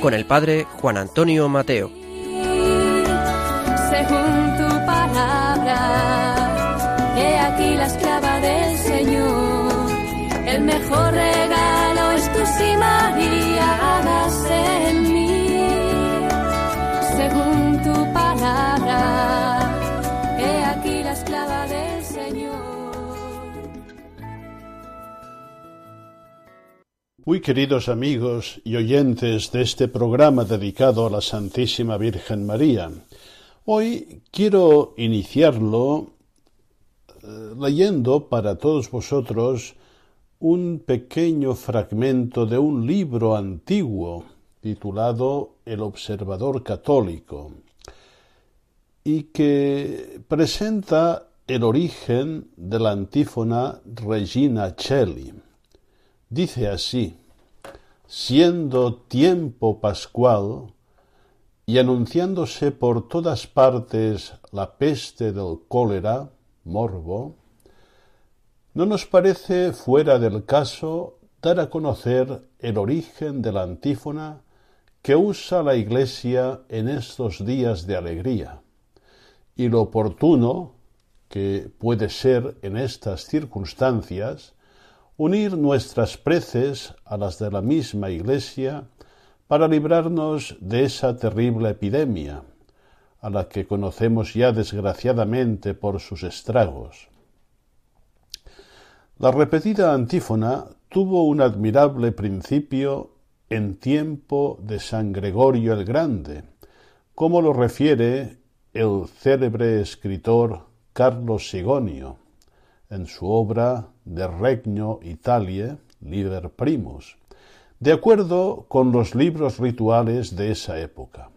Con el padre Juan Antonio Mateo. según tu palabra. He aquí la esclava del Señor. El mejor regalo es tu sí, Muy queridos amigos y oyentes de este programa dedicado a la Santísima Virgen María, hoy quiero iniciarlo eh, leyendo para todos vosotros un pequeño fragmento de un libro antiguo titulado El Observador Católico y que presenta el origen de la antífona Regina Celli. Dice así, siendo tiempo pascual y anunciándose por todas partes la peste del cólera, morbo, no nos parece fuera del caso dar a conocer el origen de la antífona que usa la Iglesia en estos días de alegría. Y lo oportuno que puede ser en estas circunstancias unir nuestras preces a las de la misma Iglesia para librarnos de esa terrible epidemia, a la que conocemos ya desgraciadamente por sus estragos. La repetida antífona tuvo un admirable principio en tiempo de San Gregorio el Grande, como lo refiere el célebre escritor Carlos Sigonio en su obra De Regno Italie, Liber Primus, de acuerdo con los libros rituales de esa época.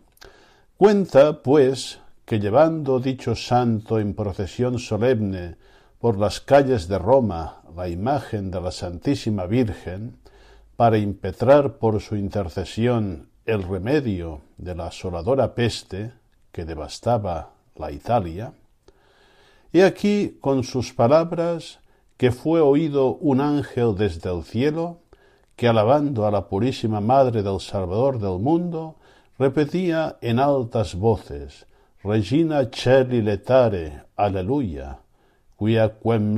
Cuenta, pues, que llevando dicho santo en procesión solemne por las calles de Roma la imagen de la Santísima Virgen, para impetrar por su intercesión el remedio de la asoladora peste que devastaba la Italia, He aquí con sus palabras que fue oído un ángel desde el cielo, que alabando a la purísima Madre del Salvador del mundo, repetía en altas voces, Regina celi letare, aleluya, quia quem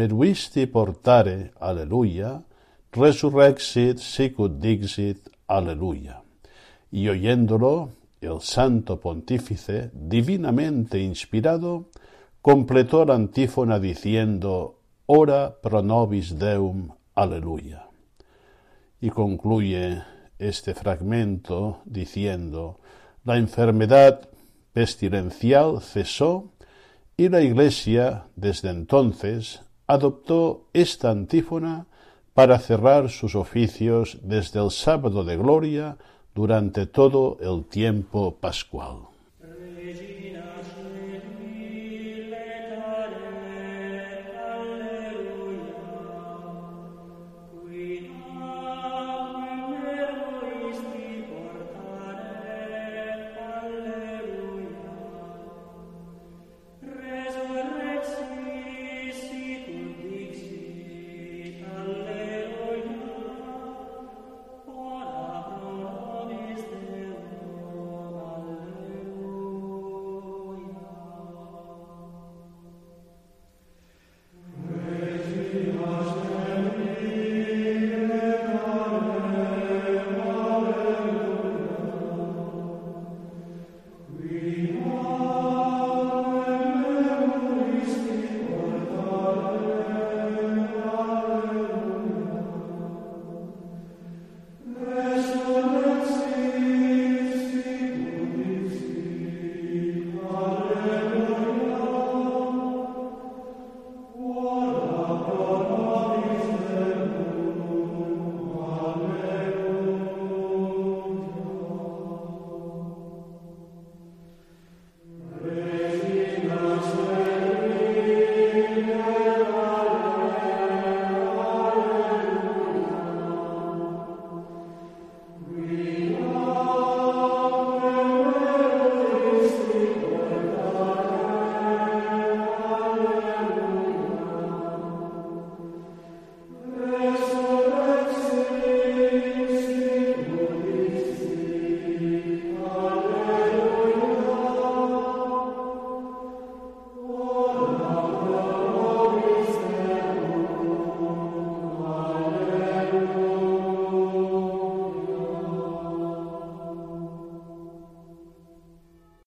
portare, aleluya, resurrexit sicut dixit, aleluya. Y oyéndolo, el santo pontífice, divinamente inspirado, completó la antífona diciendo Ora pro nobis Deum, aleluya. Y concluye este fragmento diciendo La enfermedad pestilencial cesó y la Iglesia desde entonces adoptó esta antífona para cerrar sus oficios desde el sábado de gloria durante todo el tiempo pascual.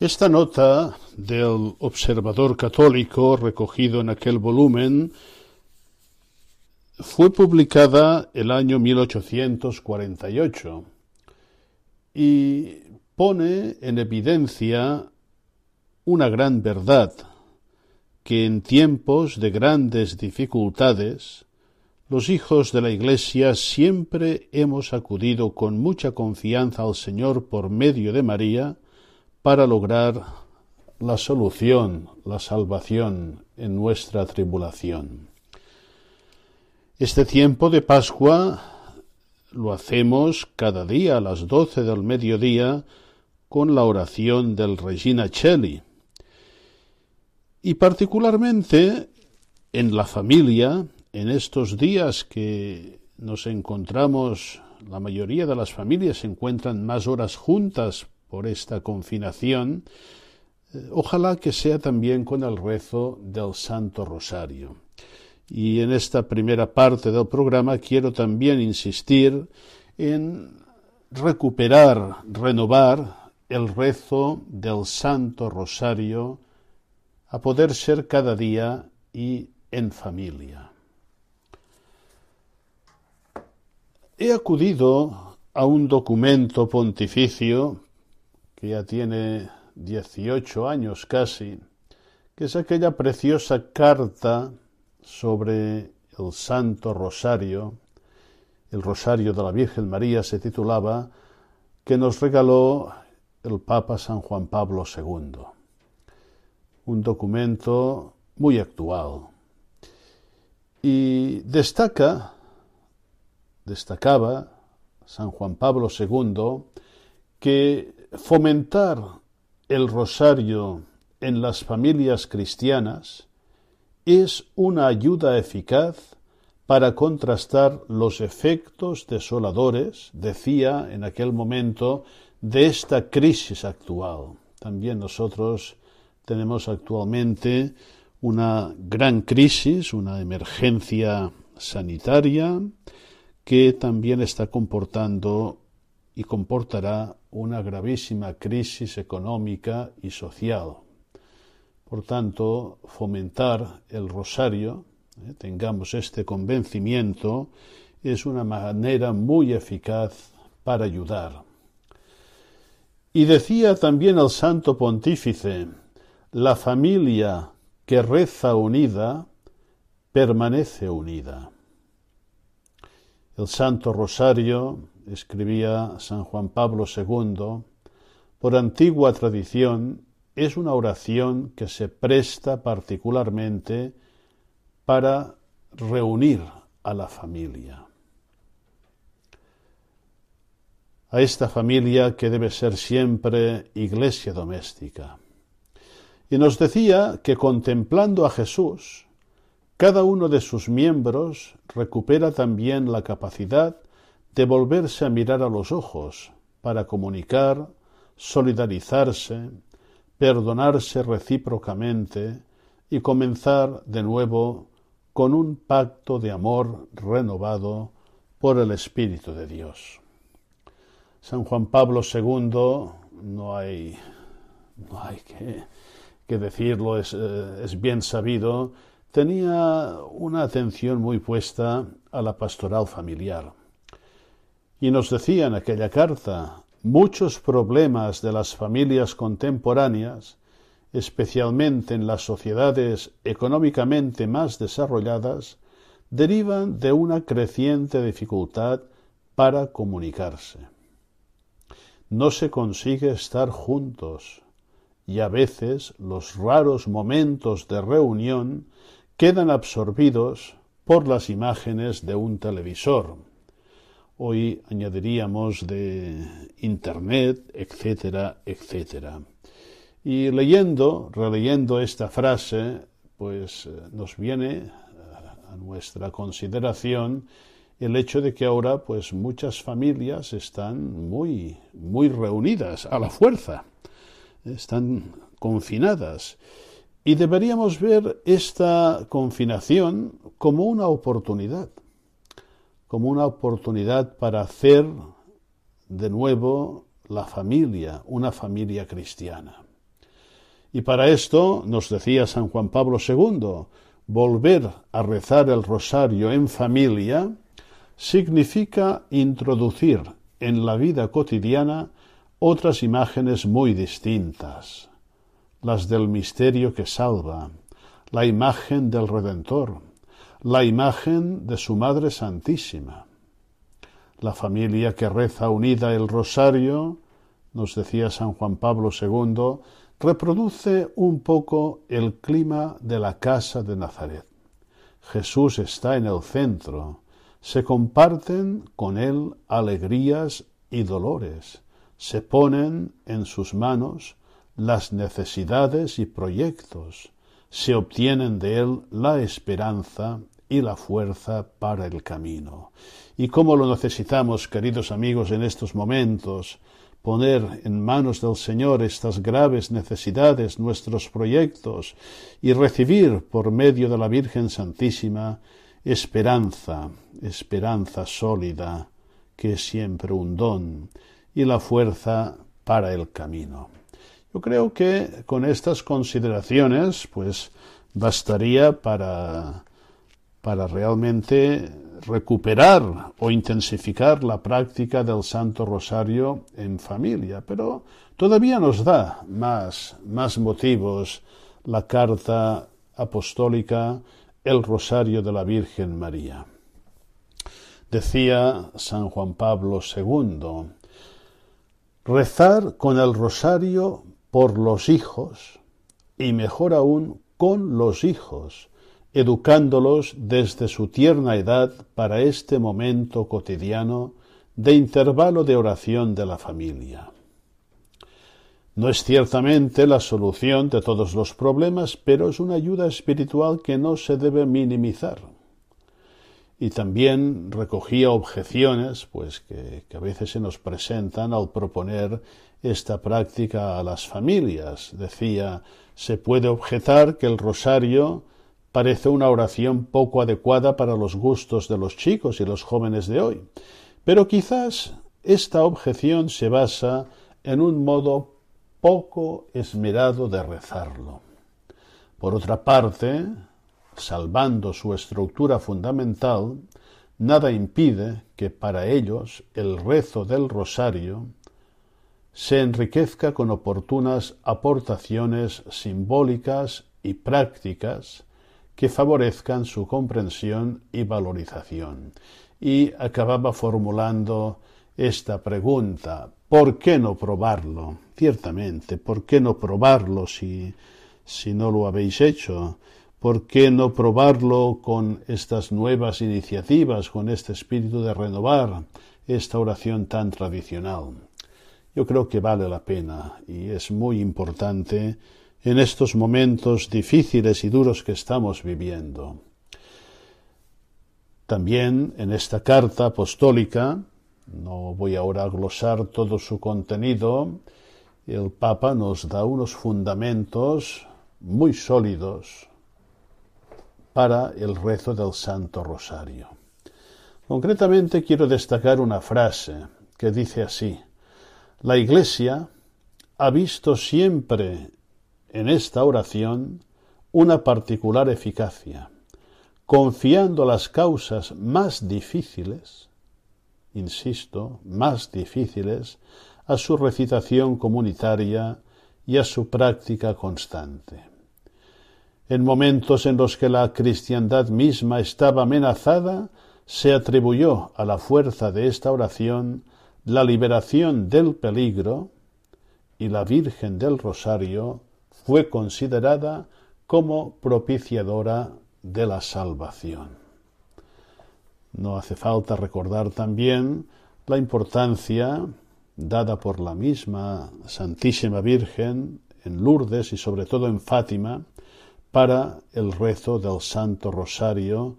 Esta nota del Observador Católico recogido en aquel volumen fue publicada el año 1848 y pone en evidencia una gran verdad, que en tiempos de grandes dificultades, los hijos de la Iglesia siempre hemos acudido con mucha confianza al Señor por medio de María para lograr la solución, la salvación en nuestra tribulación. Este tiempo de Pascua lo hacemos cada día a las doce del mediodía con la oración del Regina Cheli. Y particularmente en la familia, en estos días que nos encontramos, la mayoría de las familias se encuentran más horas juntas por esta confinación, eh, ojalá que sea también con el rezo del Santo Rosario. Y en esta primera parte del programa quiero también insistir en recuperar, renovar el rezo del Santo Rosario a poder ser cada día y en familia. He acudido a un documento pontificio que ya tiene 18 años casi, que es aquella preciosa carta sobre el Santo Rosario, el Rosario de la Virgen María se titulaba, que nos regaló el Papa San Juan Pablo II. Un documento muy actual. Y destaca, destacaba San Juan Pablo II, que fomentar el rosario en las familias cristianas es una ayuda eficaz para contrastar los efectos desoladores, decía en aquel momento, de esta crisis actual. También nosotros tenemos actualmente una gran crisis, una emergencia sanitaria que también está comportando y comportará una gravísima crisis económica y social. Por tanto, fomentar el rosario, eh, tengamos este convencimiento, es una manera muy eficaz para ayudar. Y decía también el santo pontífice, la familia que reza unida permanece unida. El santo rosario, escribía San Juan Pablo II, por antigua tradición es una oración que se presta particularmente para reunir a la familia. A esta familia que debe ser siempre iglesia doméstica. Y nos decía que contemplando a Jesús, cada uno de sus miembros recupera también la capacidad de volverse a mirar a los ojos para comunicar, solidarizarse, perdonarse recíprocamente y comenzar de nuevo con un pacto de amor renovado por el Espíritu de Dios. San Juan Pablo II, no hay, no hay que, decirlo, es, eh, es bien sabido, tenía una atención muy puesta a la pastoral familiar. Y nos decía en aquella carta, Muchos problemas de las familias contemporáneas, especialmente en las sociedades económicamente más desarrolladas, derivan de una creciente dificultad para comunicarse. No se consigue estar juntos y a veces los raros momentos de reunión quedan absorbidos por las imágenes de un televisor Hoy añadiríamos de Internet, etcétera, etcétera. Y leyendo, releyendo esta frase, pues eh, nos viene eh, a nuestra consideración el hecho de que ahora pues muchas familias están muy muy reunidas a la fuerza están confinadas y deberíamos ver esta confinación como una oportunidad como una oportunidad para hacer de nuevo la familia, una familia cristiana. Y para esto, nos decía San Juan Pablo II, volver a rezar el rosario en familia significa introducir en la vida cotidiana otras imágenes muy distintas, las del misterio que salva, la imagen del Redentor, la imagen de su Madre Santísima. La familia que reza unida el rosario, nos decía San Juan Pablo II, reproduce un poco el clima de la casa de Nazaret. Jesús está en el centro, se comparten con él alegrías y dolores, se ponen en sus manos las necesidades y proyectos, se obtienen de él la esperanza y la fuerza para el camino. Y cómo lo necesitamos, queridos amigos, en estos momentos, poner en manos del Señor estas graves necesidades, nuestros proyectos, y recibir por medio de la Virgen Santísima esperanza, esperanza sólida, que es siempre un don, y la fuerza para el camino. Yo creo que con estas consideraciones, pues bastaría para, para realmente recuperar o intensificar la práctica del Santo Rosario en familia, pero todavía nos da más, más motivos la carta apostólica El Rosario de la Virgen María. Decía San Juan Pablo II, rezar con el rosario por los hijos y mejor aún con los hijos, educándolos desde su tierna edad para este momento cotidiano de intervalo de oración de la familia. No es ciertamente la solución de todos los problemas, pero es una ayuda espiritual que no se debe minimizar. Y también recogía objeciones, pues que, a veces se nos presentan al proponer esta práctica a las familias. Decía, se puede objetar que el rosario parece una oración poco adecuada para los gustos de los chicos y los jóvenes de hoy. Pero quizás esta objeción se basa en un modo poco esmerado de rezarlo. Por otra parte, salvando su estructura fundamental, nada impide que para ellos el rezo del rosario se enriquezca con oportunas aportaciones simbólicas y prácticas que favorezcan su comprensión y valorización. Y acababa formulando esta pregunta, ¿por qué no probarlo? Ciertamente, ¿por qué no probarlo si, si no lo habéis hecho? ¿Por qué no probarlo con estas nuevas iniciativas, con este espíritu de renovar esta oración tan tradicional? Yo creo que vale la pena y es muy importante en estos momentos difíciles y duros que estamos viviendo. También en esta carta apostólica, no voy ahora a glosar todo su contenido, el Papa nos da unos fundamentos muy sólidos para el rezo del Santo Rosario. Concretamente quiero destacar una frase que dice así, la Iglesia ha visto siempre en esta oración una particular eficacia, confiando las causas más difíciles, insisto, más difíciles, a su recitación comunitaria y a su práctica constante. En momentos en los que la cristiandad misma estaba amenazada, se atribuyó a la fuerza de esta oración la liberación del peligro y la Virgen del Rosario fue considerada como propiciadora de la salvación. No hace falta recordar también la importancia dada por la misma Santísima Virgen en Lourdes y sobre todo en Fátima para el rezo del Santo Rosario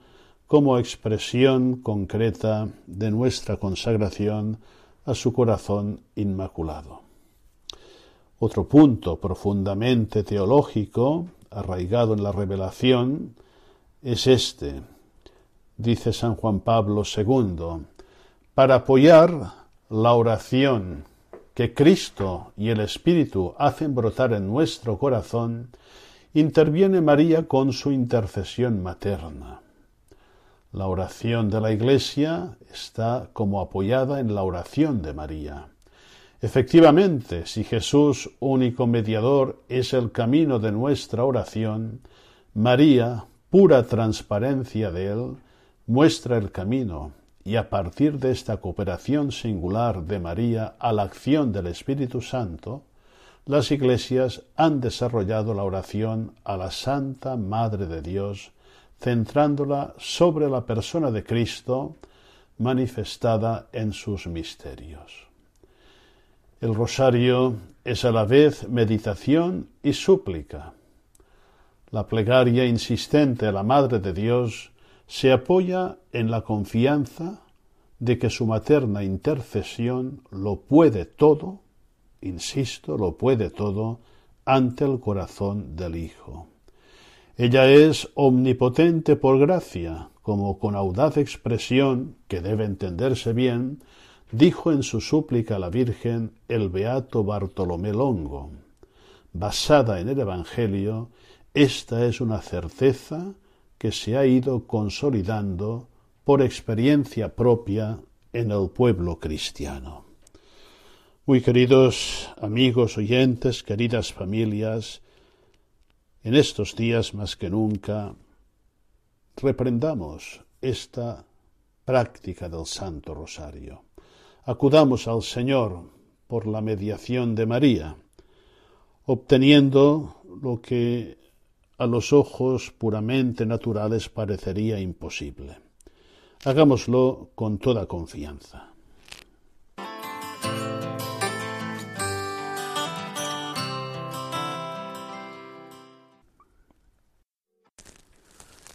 como expresión concreta de nuestra consagración a su corazón inmaculado. Otro punto profundamente teológico, arraigado en la revelación, es este, dice San Juan Pablo II, para apoyar la oración que Cristo y el Espíritu hacen brotar en nuestro corazón, interviene María con su intercesión materna. La oración de la Iglesia está como apoyada en la oración de María. Efectivamente, si Jesús, único mediador, es el camino de nuestra oración, María, pura transparencia de él, muestra el camino, y a partir de esta cooperación singular de María a la acción del Espíritu Santo, las iglesias han desarrollado la oración a la Santa Madre de Dios, centrándola sobre la persona de Cristo manifestada en sus misterios. El rosario es a la vez meditación y súplica. La plegaria insistente a la Madre de Dios se apoya en la confianza de que su materna intercesión lo puede todo, insisto, lo puede todo ante el corazón del Hijo. Ella es omnipotente por gracia, como con audaz expresión, que debe entenderse bien, dijo en su súplica a la Virgen el beato Bartolomé Longo. Basada en el Evangelio, esta es una certeza que se ha ido consolidando por experiencia propia en el pueblo cristiano. Muy queridos amigos oyentes, queridas familias, en estos días más que nunca reprendamos esta práctica del Santo Rosario. Acudamos al Señor por la mediación de María, obteniendo lo que a los ojos puramente naturales parecería imposible. Hagámoslo con toda confianza.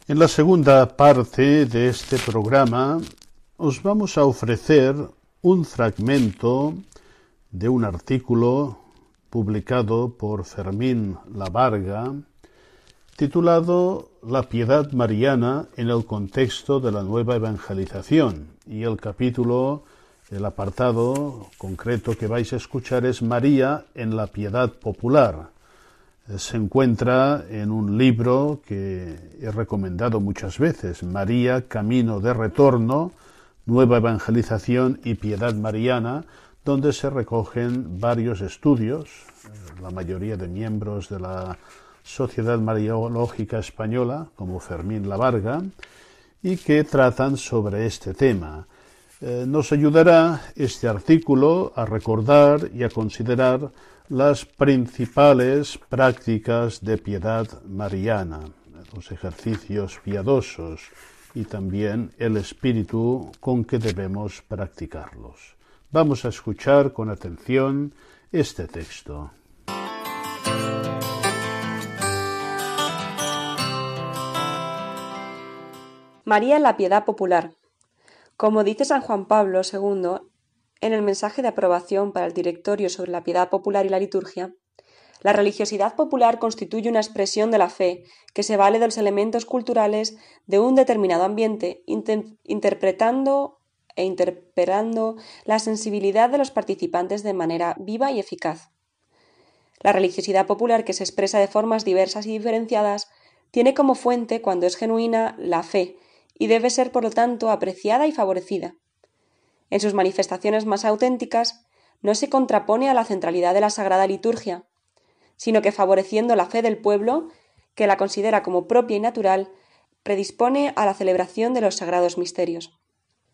En la segunda parte de este programa os vamos a ofrecer un fragmento de un artículo publicado por Fermín Lavarga titulado La piedad mariana en el contexto de la nueva evangelización. Y el capítulo, el apartado concreto que vais a escuchar es María en la piedad popular. Eh, se encuentra en un libro que he recomendado muchas veces, María, Camino de Retorno, Nueva Evangelización y Piedad Mariana, donde se recogen varios estudios, la mayoría de miembros de la Sociedad Mariológica Española, como Fermín Lavarga, y que tratan sobre este tema. Eh, nos ayudará este artículo a recordar y a considerar las principales prácticas de piedad mariana, los ejercicios piadosos y también el espíritu con que debemos practicarlos. Vamos a escuchar con atención este texto. María en la piedad popular. Como dice San Juan Pablo II en el mensaje de aprobación para el directorio sobre la piedad popular y la liturgia, la religiosidad popular constituye una expresión de la fe que se vale de los elementos culturales de un determinado ambiente, interpretando e interpelando la sensibilidad de los participantes de manera viva y eficaz. La religiosidad popular, que se expresa de formas diversas y diferenciadas, tiene como fuente, cuando es genuina, la fe, y debe ser, por lo tanto, apreciada y favorecida. En sus manifestaciones más auténticas, no se contrapone a la centralidad de la Sagrada Liturgia, sino que favoreciendo la fe del pueblo, que la considera como propia y natural, predispone a la celebración de los sagrados misterios.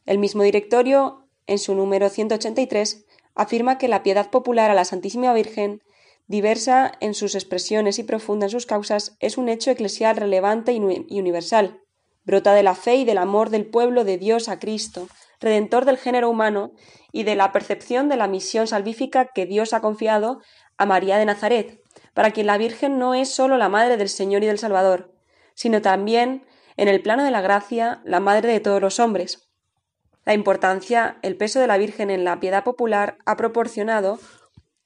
El mismo directorio, en su número 183, afirma que la piedad popular a la Santísima Virgen, diversa en sus expresiones y profunda en sus causas, es un hecho eclesial relevante y universal, brota de la fe y del amor del pueblo de Dios a Cristo, redentor del género humano, y de la percepción de la misión salvífica que Dios ha confiado a María de Nazaret, para quien la Virgen no es sólo la Madre del Señor y del Salvador, sino también, en el plano de la gracia, la Madre de todos los hombres. La importancia, el peso de la Virgen en la piedad popular ha proporcionado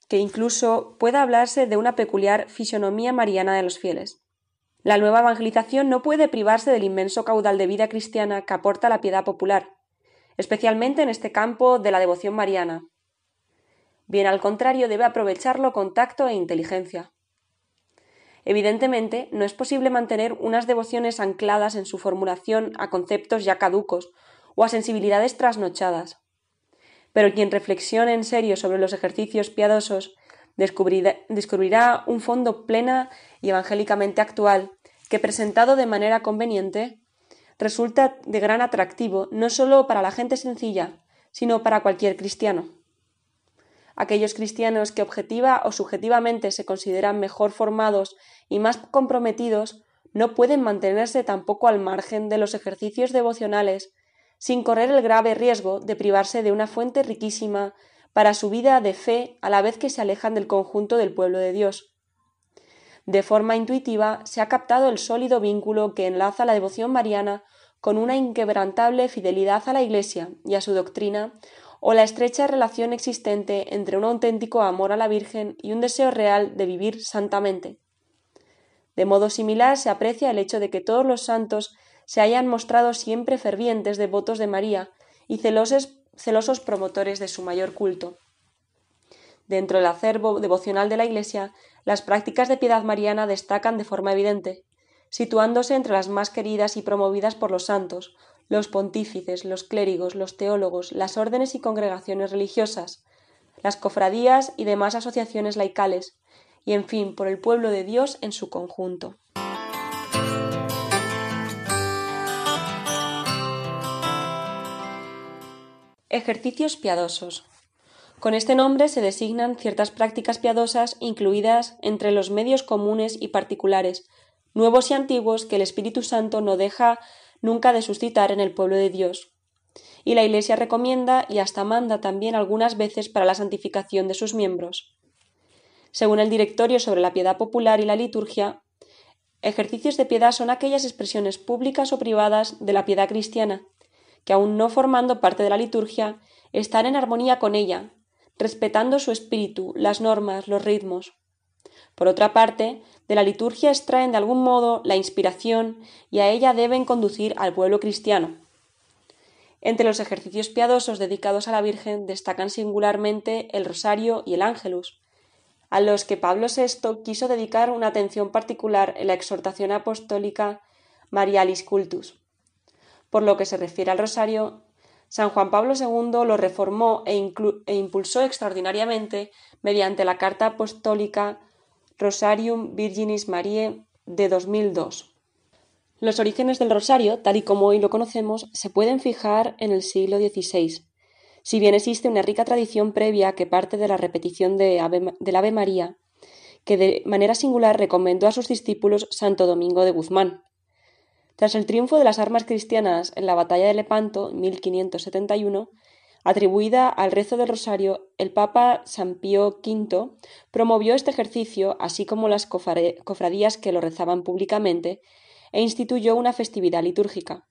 que incluso pueda hablarse de una peculiar fisonomía mariana de los fieles. La nueva evangelización no puede privarse del inmenso caudal de vida cristiana que aporta la piedad popular, especialmente en este campo de la devoción mariana. bien al contrario debe aprovecharlo con tacto e inteligencia. Evidentemente, no es posible mantener unas devociones ancladas en su formulación a conceptos ya caducos o a sensibilidades trasnochadas. Pero quien reflexione en serio sobre los ejercicios piadosos descubrirá, un fondo plena y evangélicamente actual que, presentado de manera conveniente, resulta de gran atractivo no sólo para la gente sencilla, sino para cualquier cristiano. Aquellos cristianos que objetiva o subjetivamente se consideran mejor formados y más comprometidos no pueden mantenerse tampoco al margen de los ejercicios devocionales sin correr el grave riesgo de privarse de una fuente riquísima para su vida de fe a la vez que se alejan del conjunto del pueblo de Dios. De forma intuitiva se ha captado el sólido vínculo que enlaza la devoción mariana con una inquebrantable fidelidad a la Iglesia y a su doctrina, o la estrecha relación existente entre un auténtico amor a la Virgen y un deseo real de vivir santamente. De modo similar se aprecia el hecho de que todos los santos se hayan mostrado siempre fervientes devotos de María y celosos, celosos promotores de su mayor culto. Dentro del acervo devocional de la Iglesia, las prácticas de piedad mariana destacan de forma evidente, situándose entre las más queridas y promovidas por los santos, los pontífices, los clérigos, los teólogos, las órdenes y congregaciones religiosas, las cofradías y demás asociaciones laicales, y en fin, por el pueblo de Dios en su conjunto. Ejercicios piadosos. Con este nombre se designan ciertas prácticas piadosas incluidas entre los medios comunes y particulares, nuevos y antiguos que el Espíritu Santo no deja nunca de suscitar en el pueblo de Dios. Y la Iglesia recomienda y hasta manda también algunas veces para la santificación de sus miembros. Según el Directorio sobre la Piedad Popular y la Liturgia, ejercicios de piedad son aquellas expresiones públicas o privadas de la piedad cristiana, que aun no formando parte de la liturgia, están en armonía con ella, respetando su espíritu, las normas, los ritmos. Por otra parte, de la liturgia extraen de algún modo la inspiración y a ella deben conducir al pueblo cristiano. Entre los ejercicios piadosos dedicados a la Virgen destacan singularmente el rosario y el ángelus, a los que Pablo VI quiso dedicar una atención particular en la exhortación apostólica Marialis Cultus. Por lo que se refiere al rosario, San Juan Pablo II lo reformó e, e impulsó extraordinariamente mediante la carta apostólica Rosarium Virginis Mariae de 2002. Los orígenes del rosario, tal y como hoy lo conocemos, se pueden fijar en el siglo XVI si bien existe una rica tradición previa que parte de la repetición de del Ave María, que de manera singular recomendó a sus discípulos Santo Domingo de Guzmán. Tras el triunfo de las armas cristianas en la batalla de Lepanto, 1571, atribuida al rezo del rosario, el Papa San Pío V promovió este ejercicio, así como las cofradías que lo rezaban públicamente, e instituyó una festividad litúrgica.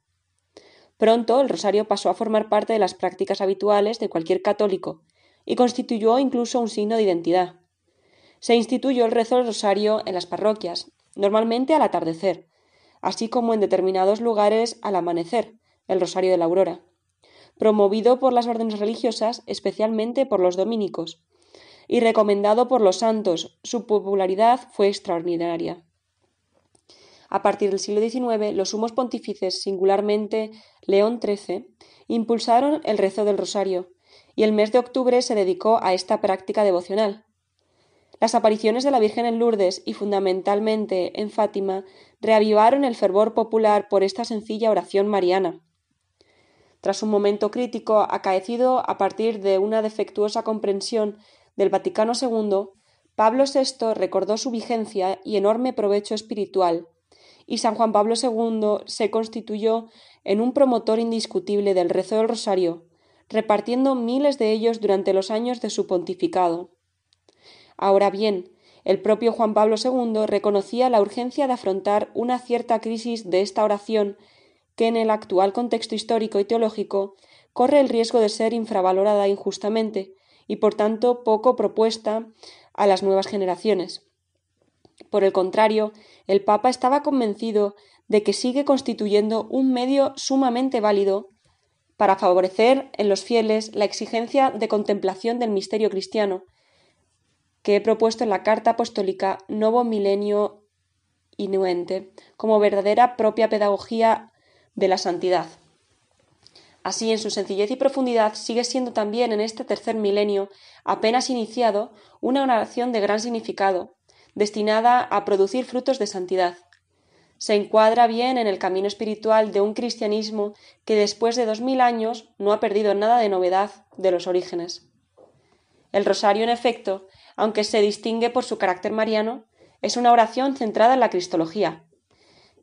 Pronto el rosario pasó a formar parte de las prácticas habituales de cualquier católico y constituyó incluso un signo de identidad. Se instituyó el rezo del rosario en las parroquias, normalmente al atardecer, así como en determinados lugares al amanecer, el rosario de la aurora, promovido por las órdenes religiosas, especialmente por los dominicos, y recomendado por los santos, su popularidad fue extraordinaria. A partir del siglo XIX, los sumos pontífices, singularmente León XIII, impulsaron el rezo del rosario, y el mes de octubre se dedicó a esta práctica devocional. Las apariciones de la Virgen en Lourdes y fundamentalmente en Fátima reavivaron el fervor popular por esta sencilla oración mariana. Tras un momento crítico acaecido a partir de una defectuosa comprensión del Vaticano II, Pablo VI recordó su vigencia y enorme provecho espiritual, y San Juan Pablo II se constituyó en un promotor indiscutible del rezo del rosario, repartiendo miles de ellos durante los años de su pontificado. Ahora bien, el propio Juan Pablo II reconocía la urgencia de afrontar una cierta crisis de esta oración que en el actual contexto histórico y teológico corre el riesgo de ser infravalorada injustamente y por tanto poco propuesta a las nuevas generaciones. Por el contrario, el Papa estaba convencido de que sigue constituyendo un medio sumamente válido para favorecer en los fieles la exigencia de contemplación del misterio cristiano, que he propuesto en la carta apostólica Novo Milenio Inuente, como verdadera propia pedagogía de la santidad. Así, en su sencillez y profundidad, sigue siendo también en este tercer milenio, apenas iniciado, una oración de gran significado, destinada a producir frutos de santidad. Se encuadra bien en el camino espiritual de un cristianismo que después de dos mil años no ha perdido nada de novedad de los orígenes. El rosario, en efecto, aunque se distingue por su carácter mariano, es una oración centrada en la cristología,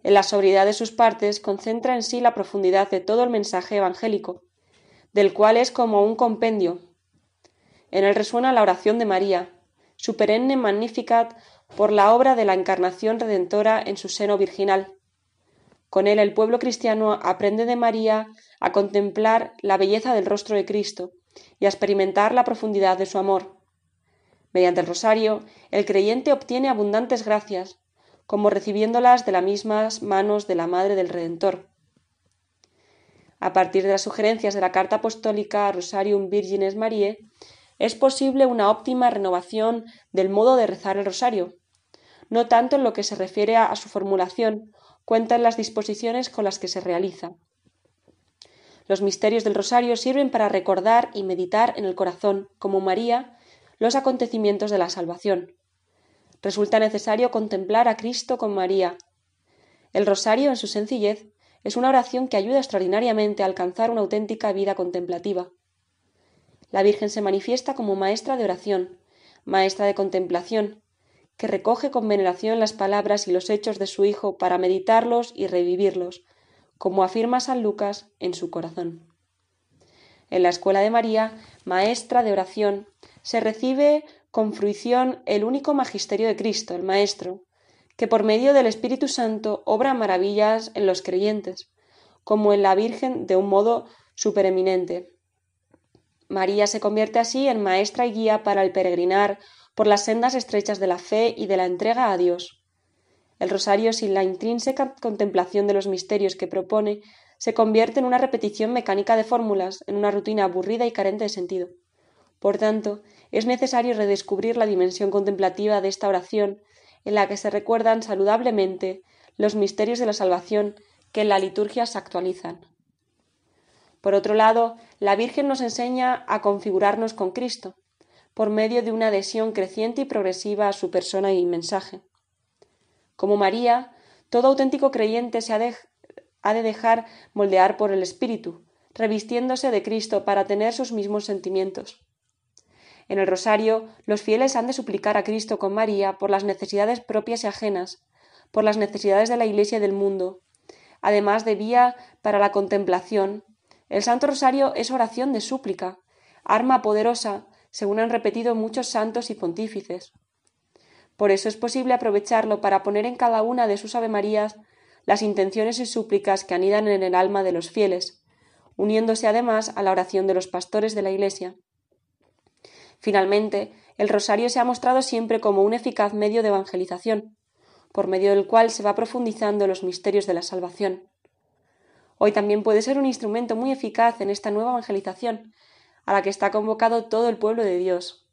en la sobriedad de sus partes concentra en sí la profundidad de todo el mensaje evangélico, del cual es como un compendio. En él resuena la oración de María, su perenne Magnificat por la obra de la encarnación redentora en su seno virginal. Con él el pueblo cristiano aprende de María a contemplar la belleza del rostro de Cristo y a experimentar la profundidad de su amor. Mediante el rosario, el creyente obtiene abundantes gracias, como recibiéndolas de las mismas manos de la Madre del Redentor. A partir de las sugerencias de la carta apostólica Rosarium Virgines Mariae, es posible una óptima renovación del modo de rezar el rosario, no tanto en lo que se refiere a, su formulación, cuentan las disposiciones con las que se realiza. Los misterios del rosario sirven para recordar y meditar en el corazón, como María, los acontecimientos de la salvación resulta necesario contemplar a Cristo con María. El rosario, en su sencillez, es una oración que ayuda extraordinariamente a alcanzar una auténtica vida contemplativa. La Virgen se manifiesta como maestra de oración, maestra de contemplación, que recoge con veneración las palabras y los hechos de su Hijo para meditarlos y revivirlos, como afirma San Lucas en su corazón. En la escuela de María, maestra de oración, se recibe con fruición el único magisterio de Cristo, el Maestro, que por medio del Espíritu Santo obra maravillas en los creyentes, como en la Virgen de un modo supereminente. María se convierte así en maestra y guía para el peregrinar por las sendas estrechas de la fe y de la entrega a Dios. El rosario, sin la intrínseca contemplación de los misterios que propone, se convierte en una repetición mecánica de fórmulas, en una rutina aburrida y carente de sentido. Por tanto, es necesario redescubrir la dimensión contemplativa de esta oración en la que se recuerdan saludablemente los misterios de la salvación que en la liturgia se actualizan. Por otro lado, la Virgen nos enseña a configurarnos con Cristo, por medio de una adhesión creciente y progresiva a su persona y mensaje. Como María, todo auténtico creyente se ha de, ha de dejar moldear por el Espíritu, revistiéndose de Cristo para tener sus mismos sentimientos. En el rosario, los fieles han de suplicar a Cristo con María por las necesidades propias y ajenas, por las necesidades de la Iglesia y del mundo. Además de vía para la contemplación, el Santo Rosario es oración de súplica, arma poderosa, según han repetido muchos santos y pontífices. Por eso es posible aprovecharlo para poner en cada una de sus Avemarías las intenciones y súplicas que anidan en el alma de los fieles, uniéndose además a la oración de los pastores de la Iglesia. Finalmente, el rosario se ha mostrado siempre como un eficaz medio de evangelización, por medio del cual se va profundizando los misterios de la salvación. Hoy también puede ser un instrumento muy eficaz en esta nueva evangelización, a la que está convocado todo el pueblo de Dios.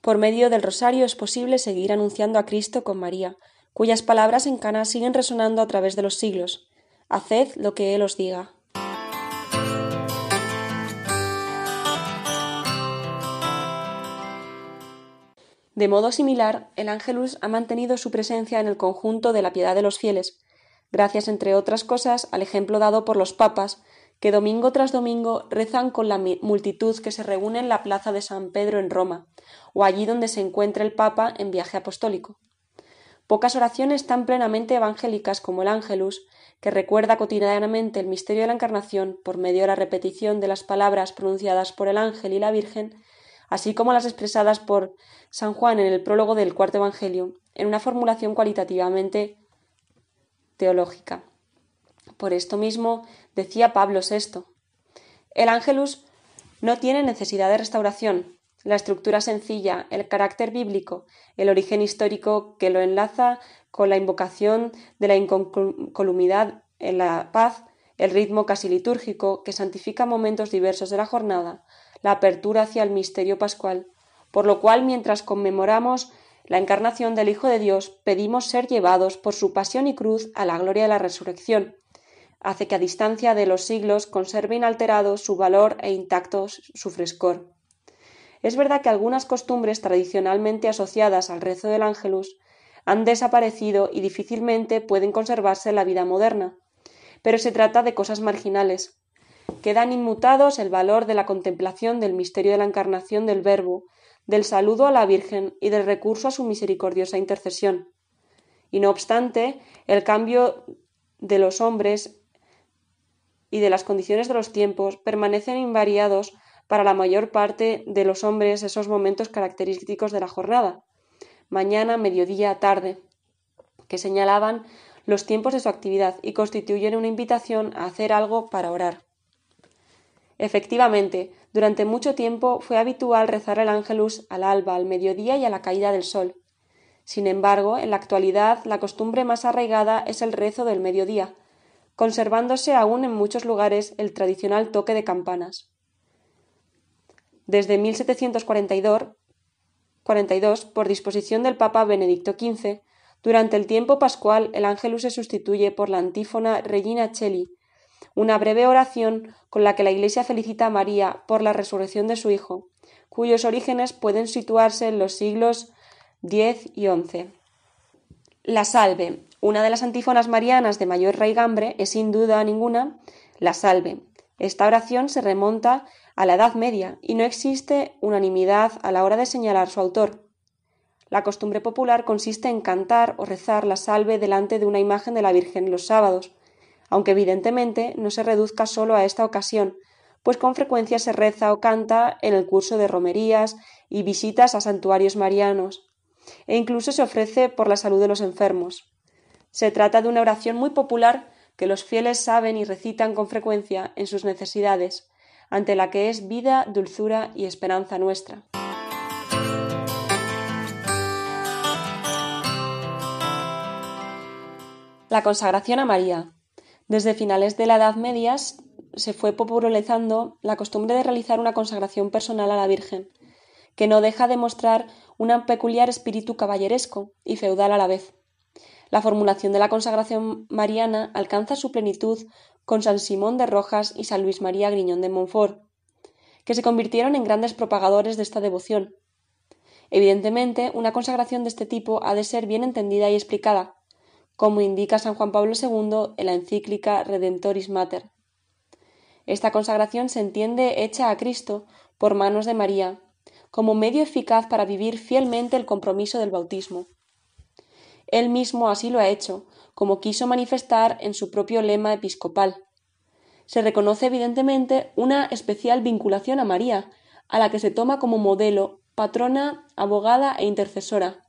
Por medio del rosario es posible seguir anunciando a Cristo con María, cuyas palabras en Cana siguen resonando a través de los siglos. Haced lo que Él os diga. De modo similar, el Ángelus ha mantenido su presencia en el conjunto de la piedad de los fieles, gracias, entre otras cosas, al ejemplo dado por los papas, que domingo tras domingo rezan con la multitud que se reúne en la plaza de San Pedro en Roma, o allí donde se encuentra el Papa en viaje apostólico. Pocas oraciones tan plenamente evangélicas como el Ángelus, que recuerda cotidianamente el misterio de la Encarnación por medio de la repetición de las palabras pronunciadas por el ángel y la Virgen, así como las expresadas por San Juan en el prólogo del cuarto Evangelio, en una formulación cualitativamente teológica. Por esto mismo decía Pablo VI, el ángelus no tiene necesidad de restauración. La estructura sencilla, el carácter bíblico, el origen histórico que lo enlaza con la invocación de la incolumidad en la paz el ritmo casi litúrgico que santifica momentos diversos de la jornada, la apertura hacia el misterio pascual, por lo cual mientras conmemoramos la encarnación del Hijo de Dios, pedimos ser llevados por su pasión y cruz a la gloria de la resurrección. Hace que a distancia de los siglos conserve inalterado su valor e intacto su frescor. Es verdad que algunas costumbres tradicionalmente asociadas al rezo del ángelus han desaparecido y difícilmente pueden conservarse en la vida moderna, pero se trata de cosas marginales. Quedan inmutados el valor de la contemplación del misterio de la encarnación del Verbo, del saludo a la Virgen y del recurso a su misericordiosa intercesión. Y no obstante, el cambio de los hombres y de las condiciones de los tiempos permanecen invariados para la mayor parte de los hombres esos momentos característicos de la jornada, mañana, mediodía, tarde, que señalaban los tiempos de su actividad y constituyen una invitación a hacer algo para orar. Efectivamente, durante mucho tiempo fue habitual rezar el ángelus al alba, al mediodía y a la caída del sol. Sin embargo, en la actualidad la costumbre más arraigada es el rezo del mediodía, conservándose aún en muchos lugares el tradicional toque de campanas. Desde 1742, 42, por disposición del Papa Benedicto XV, durante el tiempo pascual el ángelus se sustituye por la antífona Regina Cheli, una breve oración con la que la Iglesia felicita a María por la resurrección de su Hijo, cuyos orígenes pueden situarse en los siglos X y XI. La salve, una de las antífonas marianas de mayor raigambre, es sin duda ninguna la salve. Esta oración se remonta a la Edad Media y no existe unanimidad a la hora de señalar su autor. La costumbre popular consiste en cantar o rezar la salve delante de una imagen de la Virgen los sábados, aunque evidentemente no se reduzca solo a esta ocasión, pues con frecuencia se reza o canta en el curso de romerías y visitas a santuarios marianos, e incluso se ofrece por la salud de los enfermos. Se trata de una oración muy popular que los fieles saben y recitan con frecuencia en sus necesidades, ante la que es vida, dulzura y esperanza nuestra. La consagración a María. Desde finales de la Edad Media se fue popularizando la costumbre de realizar una consagración personal a la Virgen, que no deja de mostrar un peculiar espíritu caballeresco y feudal a la vez. La formulación de la consagración mariana alcanza su plenitud con San Simón de Rojas y San Luis María Griñón de Montfort, que se convirtieron en grandes propagadores de esta devoción. Evidentemente, una consagración de este tipo ha de ser bien entendida y explicada, como indica San Juan Pablo II en la encíclica Redemptoris Mater. Esta consagración se entiende hecha a Cristo por manos de María, como medio eficaz para vivir fielmente el compromiso del bautismo. Él mismo así lo ha hecho, como quiso manifestar en su propio lema episcopal. Se reconoce evidentemente una especial vinculación a María, a la que se toma como modelo, patrona, abogada e intercesora.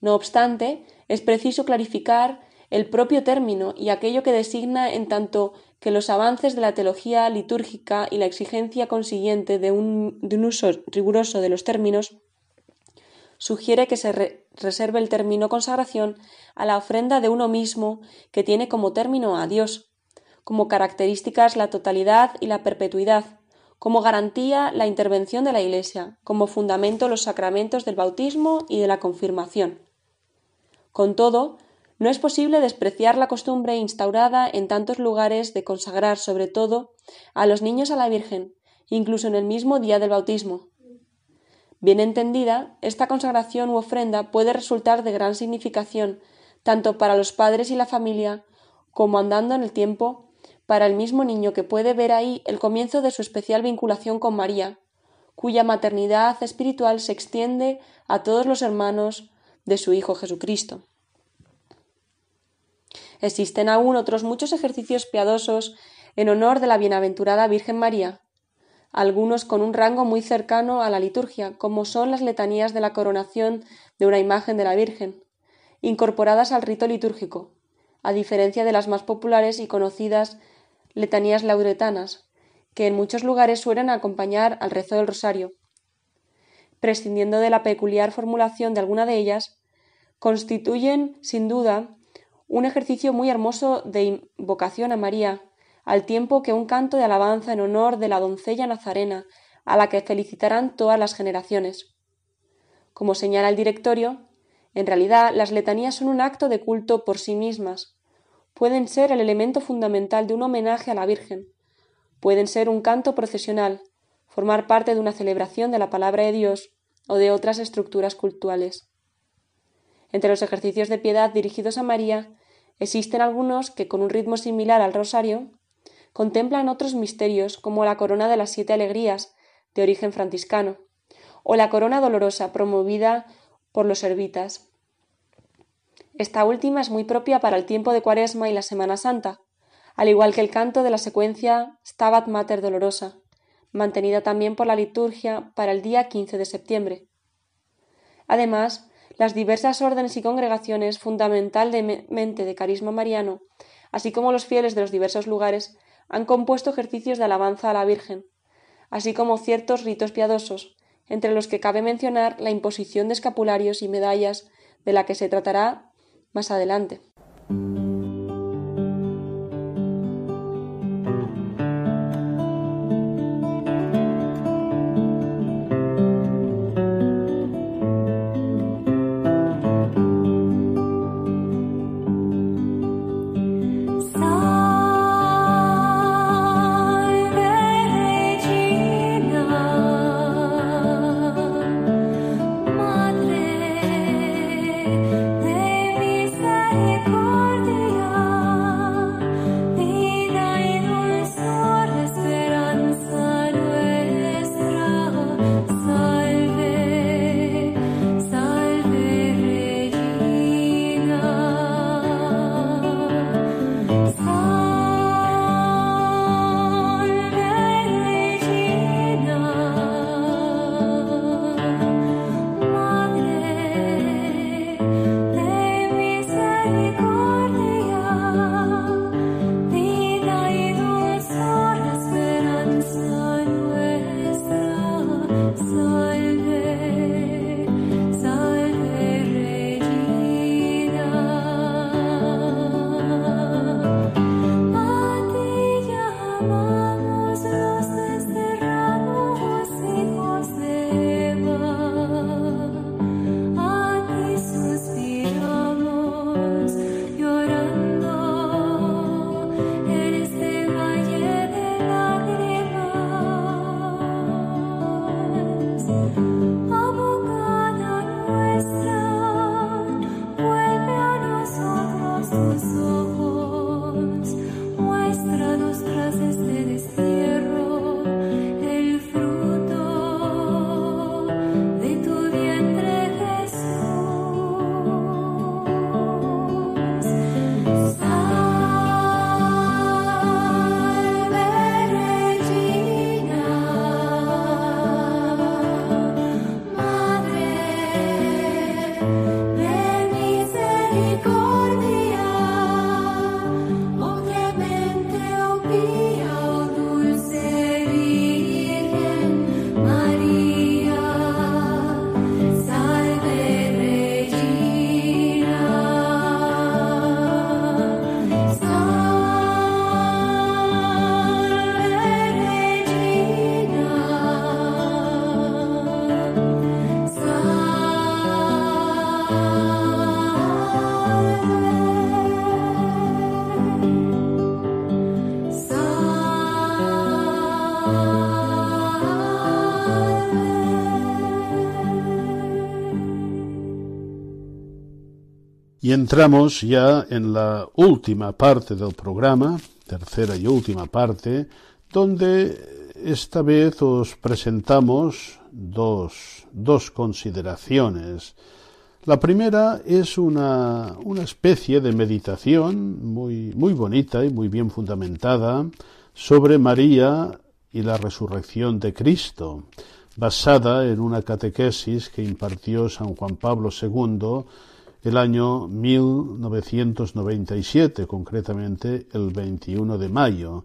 No obstante, es preciso clarificar el propio término y aquello que designa en tanto que los avances de la teología litúrgica y la exigencia consiguiente de un, uso riguroso de los términos sugiere que se reserve el término consagración a la ofrenda de uno mismo que tiene como término a Dios, como características la totalidad y la perpetuidad, como garantía la intervención de la Iglesia, como fundamento los sacramentos del bautismo y de la confirmación. Con todo, no es posible despreciar la costumbre instaurada en tantos lugares de consagrar sobre todo a los niños a la Virgen, incluso en el mismo día del bautismo. Bien entendida, esta consagración u ofrenda puede resultar de gran significación tanto para los padres y la familia como andando en el tiempo para el mismo niño que puede ver ahí el comienzo de su especial vinculación con María, cuya maternidad espiritual se extiende a todos los hermanos de su Hijo Jesucristo. Existen aún otros muchos ejercicios piadosos en honor de la bienaventurada Virgen María, algunos con un rango muy cercano a la liturgia, como son las letanías de la coronación de una imagen de la Virgen, incorporadas al rito litúrgico, a diferencia de las más populares y conocidas letanías lauretanas, que en muchos lugares suelen acompañar al rezo del rosario. Prescindiendo de la peculiar formulación de alguna de ellas, constituyen, sin duda, un ejercicio muy hermoso de invocación a María, al tiempo que un canto de alabanza en honor de la doncella nazarena, a la que felicitarán todas las generaciones. Como señala el directorio, en realidad las letanías son un acto de culto por sí mismas. Pueden ser el elemento fundamental de un homenaje a la Virgen. Pueden ser un canto procesional, formar parte de una celebración de la palabra de Dios o de otras estructuras cultuales. Entre los ejercicios de piedad dirigidos a María existen algunos que, con un ritmo similar al rosario, contemplan otros misterios como la corona de las siete alegrías, de origen franciscano, o la corona dolorosa promovida por los servitas. Esta última es muy propia para el tiempo de Cuaresma y la Semana Santa, al igual que el canto de la secuencia Stabat Mater Dolorosa, mantenida también por la liturgia para el día 15 de septiembre. Además, las diversas órdenes y congregaciones fundamentalmente de carisma mariano, así como los fieles de los diversos lugares, han compuesto ejercicios de alabanza a la Virgen, así como ciertos ritos piadosos, entre los que cabe mencionar la imposición de escapularios y medallas, de la que se tratará más adelante. Y entramos ya en la última parte del programa, tercera y última parte, donde esta vez os presentamos dos, dos consideraciones. La primera es una, una especie de meditación muy, muy bonita y muy bien fundamentada sobre María y la resurrección de Cristo, basada en una catequesis que impartió San Juan Pablo II el año 1997, concretamente el 21 de mayo,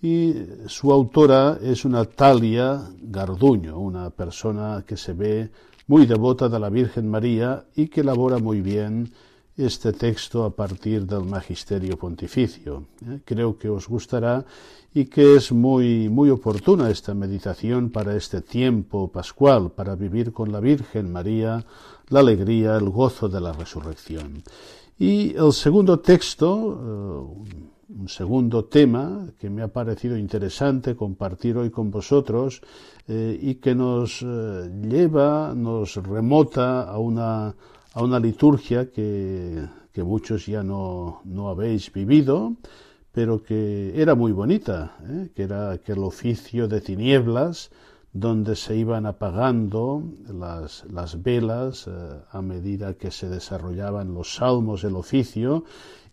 y su autora es una Talia Garduño, una persona que se ve muy devota de la Virgen María y que labora muy bien este texto a partir del Magisterio Pontificio. ¿eh? Creo que os gustará y que es muy, muy oportuna esta meditación para este tiempo pascual, para vivir con la Virgen María la alegría, el gozo de la resurrección. Y el segundo texto, eh, un segundo tema que me ha parecido interesante compartir hoy con vosotros eh, y que nos lleva, nos remota a una, a una liturgia que, que muchos ya no, no, habéis vivido, pero que era muy bonita, ¿eh? que era aquel oficio de tinieblas donde se iban apagando las, las velas a medida que se desarrollaban los salmos del oficio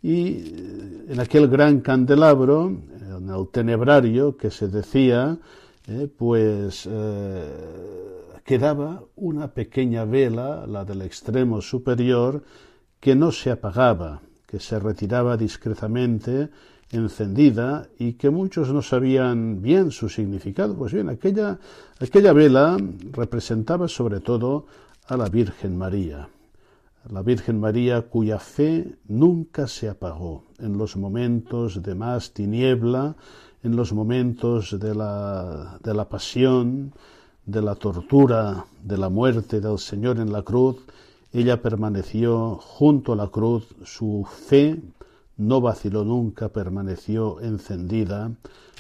y eh, en aquel gran candelabro, en el tenebrario que se decía, eh, pues eh, quedaba una pequeña vela, la del extremo superior, que no se apagaba, que se retiraba discretamente encendida y que muchos no sabían bien su significado. Pues bien, aquella, aquella vela representaba sobre todo a la Virgen María la Virgen María cuya fe nunca se apagó en los momentos de más tiniebla, en los momentos de la, de la pasión, de la tortura, de la muerte del Señor en la cruz, ella permaneció junto a la cruz, su fe no vaciló nunca, permaneció encendida,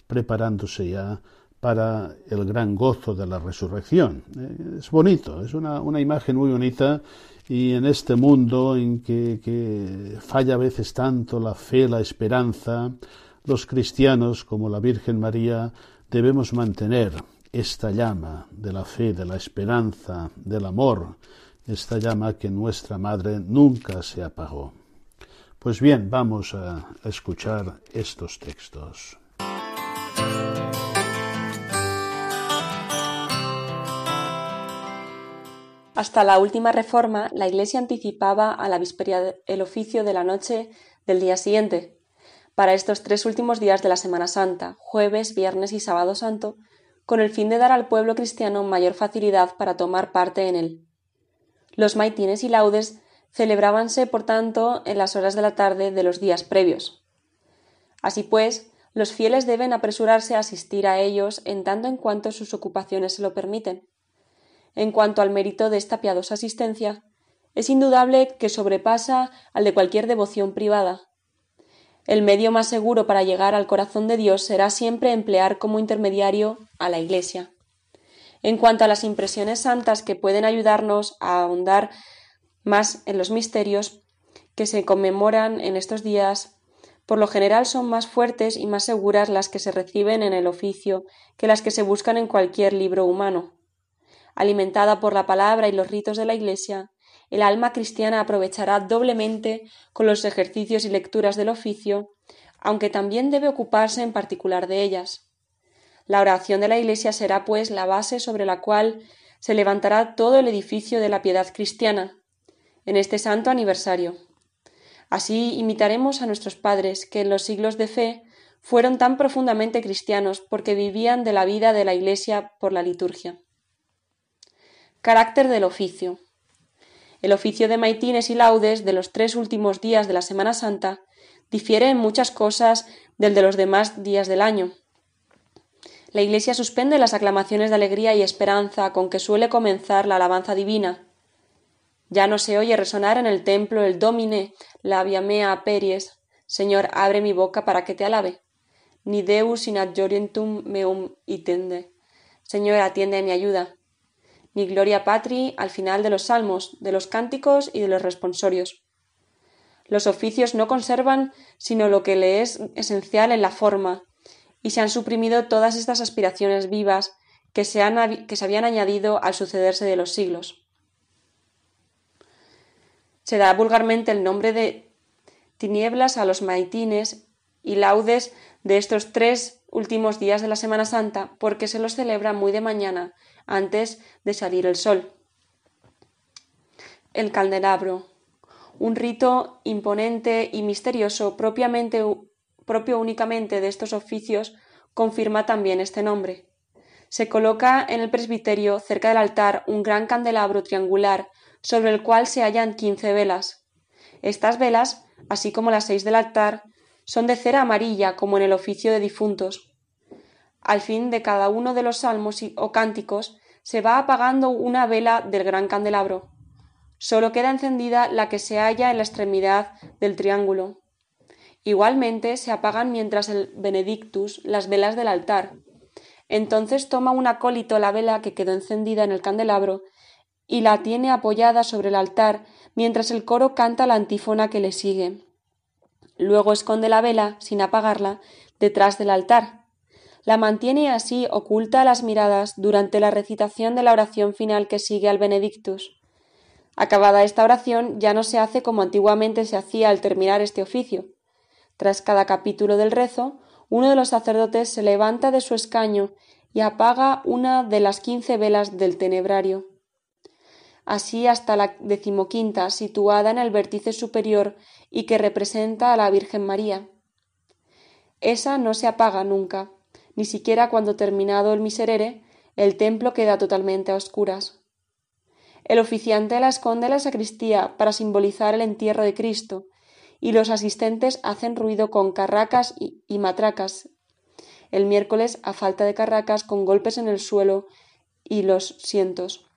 preparándose ya para el gran gozo de la resurrección. Eh, es bonito, es una, una imagen muy bonita y en este mundo en que, falla a veces tanto la fe, la esperanza, los cristianos, como la Virgen María, debemos mantener esta llama de la fe, de la esperanza, del amor, esta llama que nuestra Madre nunca se apagó. Pues bien, vamos a escuchar estos textos. Hasta la última reforma, la Iglesia anticipaba a la víspera el oficio de la noche del día siguiente. Para estos tres últimos días de la Semana Santa, jueves, viernes y sábado santo, con el fin de dar al pueblo cristiano mayor facilidad para tomar parte en él. Los maitines y laudes celebrábanse, por tanto, en las horas de la tarde de los días previos. Así pues, los fieles deben apresurarse a asistir a ellos en tanto en cuanto sus ocupaciones se lo permiten en cuanto al mérito de esta piadosa asistencia, es indudable que sobrepasa al de cualquier devoción privada. El medio más seguro para llegar al corazón de Dios será siempre emplear como intermediario a la Iglesia. En cuanto a las impresiones santas que pueden ayudarnos a ahondar más en los misterios que se conmemoran en estos días, por lo general son más fuertes y más seguras las que se reciben en el oficio que las que se buscan en cualquier libro humano alimentada por la palabra y los ritos de la Iglesia, el alma cristiana aprovechará doblemente con los ejercicios y lecturas del oficio, aunque también debe ocuparse en particular de ellas. La oración de la Iglesia será, pues, la base sobre la cual se levantará todo el edificio de la piedad cristiana, en este santo aniversario. Así imitaremos a nuestros padres, que en los siglos de fe fueron tan profundamente cristianos porque vivían de la vida de la Iglesia por la liturgia. Carácter del oficio. El oficio de maitines y laudes de los tres últimos días de la Semana Santa difiere en muchas cosas del de los demás días del año. La Iglesia suspende las aclamaciones de alegría y esperanza con que suele comenzar la alabanza divina. Ya no se oye resonar en el templo el Domine, labia mea peries, Señor, abre mi boca para que te alabe. Ni Deus in adjorientum meum itende. Señor, atiende mi ayuda ni Gloria Patri al final de los salmos, de los cánticos y de los responsorios. Los oficios no conservan sino lo que le es esencial en la forma, y se han suprimido todas estas aspiraciones vivas que se, que se habían añadido al sucederse de los siglos. Se da vulgarmente el nombre de tinieblas a los maitines y laudes de estos tres últimos días de la Semana Santa porque se los celebra muy de mañana antes de salir el sol. El candelabro, un rito imponente y misterioso propiamente, propio únicamente de estos oficios, confirma también este nombre. Se coloca en el presbiterio, cerca del altar, un gran candelabro triangular sobre el cual se hallan quince velas. Estas velas, así como las seis del altar, son de cera amarilla como en el oficio de difuntos. Al fin de cada uno de los salmos o cánticos se va apagando una vela del gran candelabro. Solo queda encendida la que se halla en la extremidad del triángulo. Igualmente se apagan mientras el Benedictus las velas del altar. Entonces toma un acólito la vela que quedó encendida en el candelabro y la tiene apoyada sobre el altar mientras el coro canta la antífona que le sigue. Luego esconde la vela, sin apagarla, detrás del altar. La mantiene así oculta a las miradas durante la recitación de la oración final que sigue al Benedictus. Acabada esta oración ya no se hace como antiguamente se hacía al terminar este oficio. Tras cada capítulo del rezo, uno de los sacerdotes se levanta de su escaño y apaga una de las quince velas del tenebrario. Así hasta la decimoquinta, situada en el vértice superior y que representa a la Virgen María. Esa no se apaga nunca, ni siquiera cuando terminado el miserere, el templo queda totalmente a oscuras. El oficiante la esconde en la sacristía para simbolizar el entierro de Cristo, y los asistentes hacen ruido con carracas y, y matracas. El miércoles, a falta de carracas, con golpes en el suelo y los sientos,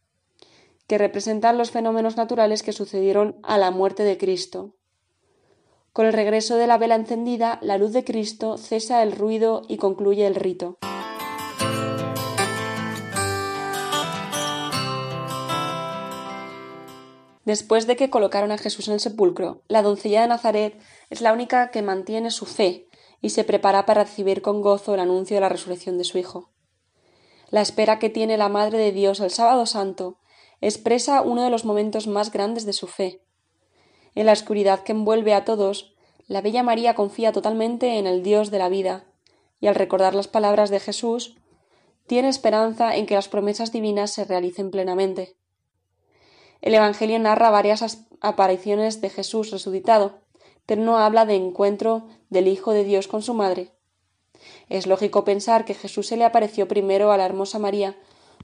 que representan los fenómenos naturales que sucedieron a la muerte de Cristo. Con el regreso de la vela encendida, la luz de Cristo cesa el ruido y concluye el rito. Después de que colocaron a Jesús en el sepulcro, la doncella de Nazaret es la única que mantiene su fe y se prepara para recibir con gozo el anuncio de la resurrección de su Hijo. La espera que tiene la Madre de Dios el sábado santo expresa uno de los momentos más grandes de su fe. En la oscuridad que envuelve a todos, la bella María confía totalmente en el Dios de la vida, y al recordar las palabras de Jesús, tiene esperanza en que las promesas divinas se realicen plenamente. El Evangelio narra varias apariciones de Jesús resucitado, pero no habla de encuentro del Hijo de Dios con su madre. Es lógico pensar que Jesús se le apareció primero a la hermosa María,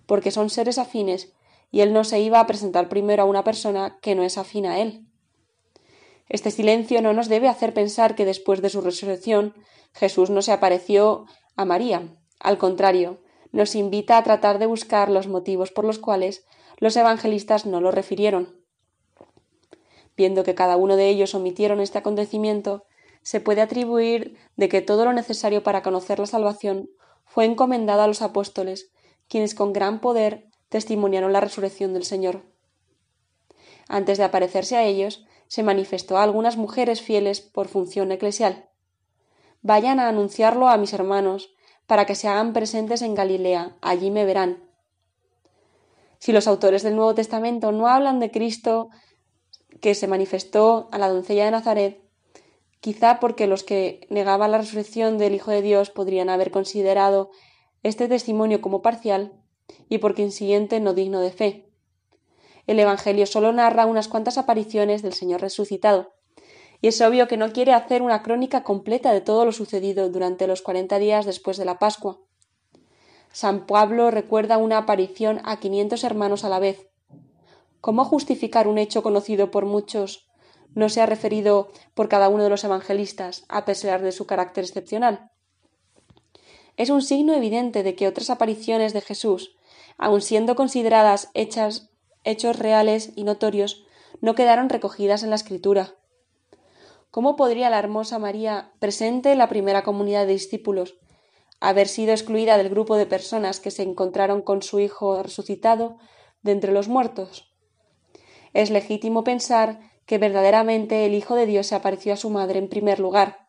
porque son seres afines, y él no se iba a presentar primero a una persona que no es afín a él. Este silencio no nos debe hacer pensar que después de su resurrección Jesús no se apareció a María. Al contrario, nos invita a tratar de buscar los motivos por los cuales los evangelistas no lo refirieron. Viendo que cada uno de ellos omitieron este acontecimiento, se puede atribuir de que todo lo necesario para conocer la salvación fue encomendado a los apóstoles, quienes con gran poder testimoniaron la resurrección del Señor. Antes de aparecerse a ellos, se manifestó a algunas mujeres fieles por función eclesial. Vayan a anunciarlo a mis hermanos, para que se hagan presentes en Galilea, allí me verán. Si los autores del Nuevo Testamento no hablan de Cristo que se manifestó a la doncella de Nazaret, quizá porque los que negaban la resurrección del Hijo de Dios podrían haber considerado este testimonio como parcial y por consiguiente no digno de fe. El Evangelio solo narra unas cuantas apariciones del Señor resucitado, y es obvio que no quiere hacer una crónica completa de todo lo sucedido durante los cuarenta días después de la Pascua. San Pablo recuerda una aparición a quinientos hermanos a la vez. ¿Cómo justificar un hecho conocido por muchos no se ha referido por cada uno de los evangelistas, a pesar de su carácter excepcional? Es un signo evidente de que otras apariciones de Jesús, aun siendo consideradas hechas, hechos reales y notorios, no quedaron recogidas en la Escritura. ¿Cómo podría la hermosa María, presente en la primera comunidad de discípulos, haber sido excluida del grupo de personas que se encontraron con su Hijo resucitado de entre los muertos. Es legítimo pensar que verdaderamente el Hijo de Dios se apareció a su madre en primer lugar.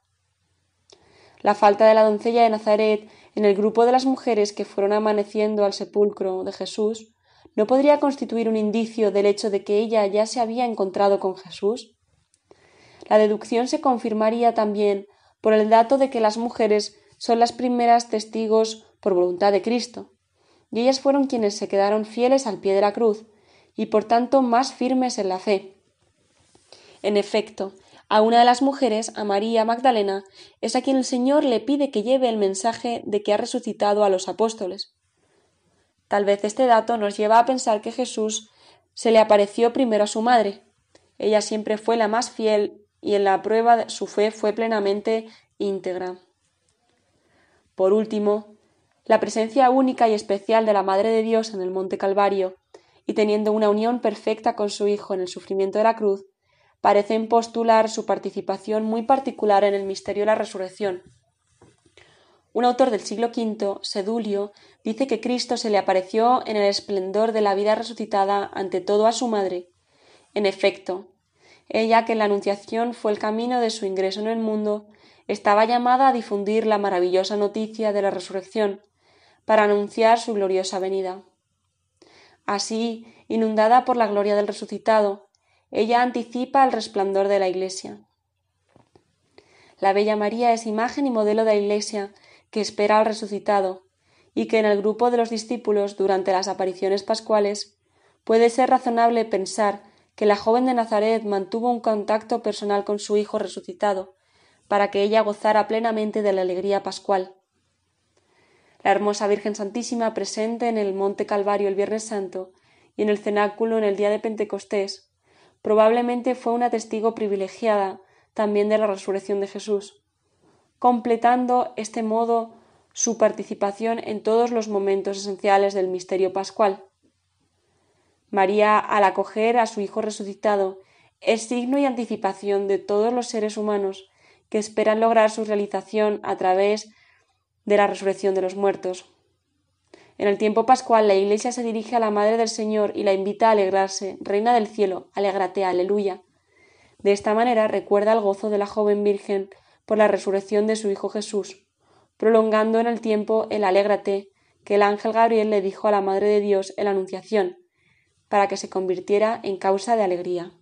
La falta de la doncella de Nazaret en el grupo de las mujeres que fueron amaneciendo al sepulcro de Jesús no podría constituir un indicio del hecho de que ella ya se había encontrado con Jesús. La deducción se confirmaría también por el dato de que las mujeres son las primeras testigos por voluntad de Cristo, y ellas fueron quienes se quedaron fieles al pie de la cruz, y por tanto más firmes en la fe. En efecto, a una de las mujeres, a María Magdalena, es a quien el Señor le pide que lleve el mensaje de que ha resucitado a los apóstoles. Tal vez este dato nos lleva a pensar que Jesús se le apareció primero a su madre. ella siempre fue la más fiel y en la prueba su fe fue plenamente íntegra. Por último, la presencia única y especial de la Madre de Dios en el Monte Calvario, y teniendo una unión perfecta con su Hijo en el sufrimiento de la cruz, parecen postular su participación muy particular en el misterio de la resurrección. Un autor del siglo V, Sedulio, dice que Cristo se le apareció en el esplendor de la vida resucitada ante todo a su madre. En efecto, ella que en la Anunciación fue el camino de su ingreso en el mundo, estaba llamada a difundir la maravillosa noticia de la resurrección, para anunciar su gloriosa venida. Así, inundada por la gloria del resucitado, ella anticipa el resplandor de la Iglesia. La Bella María es imagen y modelo de la Iglesia que espera al resucitado, y que en el grupo de los discípulos durante las apariciones pascuales puede ser razonable pensar que la joven de Nazaret mantuvo un contacto personal con su Hijo resucitado, para que ella gozara plenamente de la alegría pascual. La hermosa Virgen Santísima presente en el Monte Calvario el Viernes Santo y en el cenáculo en el día de Pentecostés, probablemente fue una testigo privilegiada también de la resurrección de Jesús, completando este modo su participación en todos los momentos esenciales del misterio pascual. María, al acoger a su Hijo resucitado, es signo y anticipación de todos los seres humanos que esperan lograr su realización a través de la resurrección de los muertos. En el tiempo pascual la Iglesia se dirige a la Madre del Señor y la invita a alegrarse, Reina del cielo, alégrate, aleluya. De esta manera recuerda el gozo de la joven Virgen por la resurrección de su Hijo Jesús, prolongando en el tiempo el alégrate que el ángel Gabriel le dijo a la Madre de Dios en la Anunciación, para que se convirtiera en causa de alegría.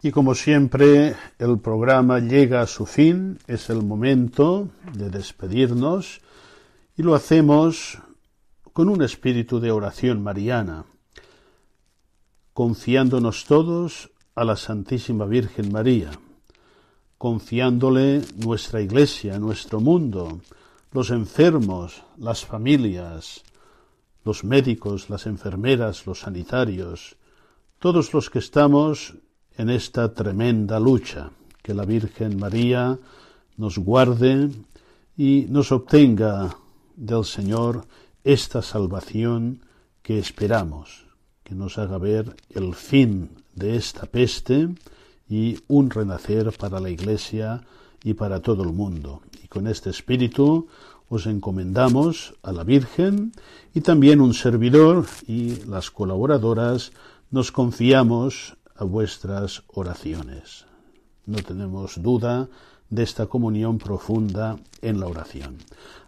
Y como siempre, el programa llega a su fin, es el momento de despedirnos y lo hacemos con un espíritu de oración mariana, confiándonos todos a la Santísima Virgen María, confiándole nuestra Iglesia, nuestro mundo, los enfermos, las familias, los médicos, las enfermeras, los sanitarios, todos los que estamos en esta tremenda lucha. Que la Virgen María nos guarde y nos obtenga del Señor esta salvación que esperamos, que nos haga ver el fin de esta peste y un renacer para la Iglesia y para todo el mundo. Y con este espíritu os encomendamos a la Virgen y también un servidor y las colaboradoras nos confiamos a vuestras oraciones. No tenemos duda de esta comunión profunda en la oración.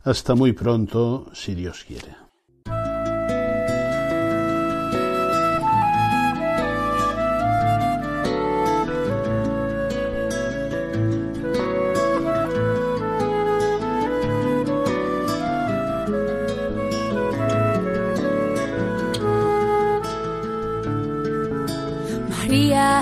Hasta muy pronto, si Dios quiere.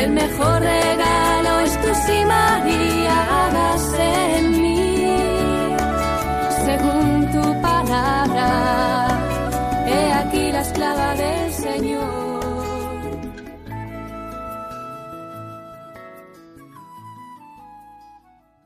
El mejor regalo es tu sí, María, en mí, según tu palabra. He aquí la esclava de